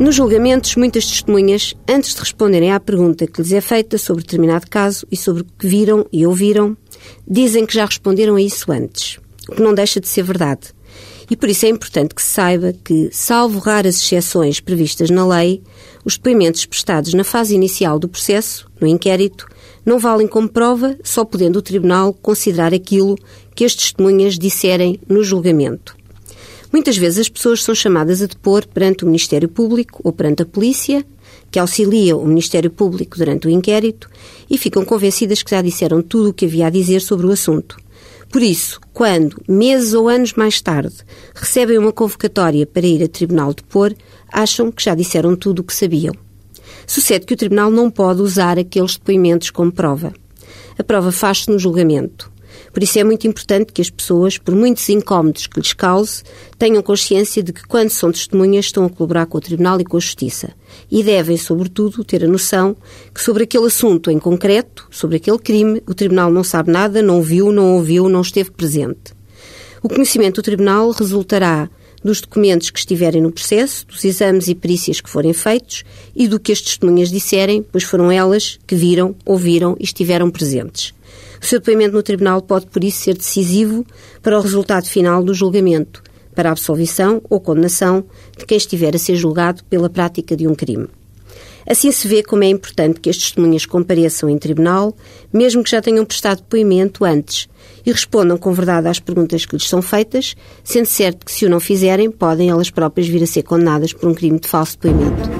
Nos julgamentos, muitas testemunhas, antes de responderem à pergunta que lhes é feita sobre determinado caso e sobre o que viram e ouviram, dizem que já responderam a isso antes, o que não deixa de ser verdade. E por isso é importante que se saiba que, salvo raras exceções previstas na lei, os depoimentos prestados na fase inicial do processo, no inquérito, não valem como prova, só podendo o Tribunal considerar aquilo que as testemunhas disserem no julgamento. Muitas vezes as pessoas são chamadas a depor perante o Ministério Público ou perante a Polícia, que auxilia o Ministério Público durante o inquérito e ficam convencidas que já disseram tudo o que havia a dizer sobre o assunto. Por isso, quando, meses ou anos mais tarde, recebem uma convocatória para ir a tribunal depor, acham que já disseram tudo o que sabiam. Sucede que o tribunal não pode usar aqueles depoimentos como prova. A prova faz-se no julgamento. Por isso é muito importante que as pessoas, por muitos incómodos que lhes cause, tenham consciência de que, quando são testemunhas, estão a colaborar com o Tribunal e com a Justiça. E devem, sobretudo, ter a noção que sobre aquele assunto em concreto, sobre aquele crime, o Tribunal não sabe nada, não viu, não ouviu, não esteve presente. O conhecimento do Tribunal resultará dos documentos que estiverem no processo, dos exames e perícias que forem feitos e do que as testemunhas disserem, pois foram elas que viram, ouviram e estiveram presentes. O seu depoimento no tribunal pode, por isso, ser decisivo para o resultado final do julgamento, para a absolvição ou condenação de quem estiver a ser julgado pela prática de um crime. Assim se vê como é importante que as testemunhas compareçam em tribunal, mesmo que já tenham prestado depoimento antes, e respondam com verdade às perguntas que lhes são feitas, sendo certo que, se o não fizerem, podem elas próprias vir a ser condenadas por um crime de falso depoimento.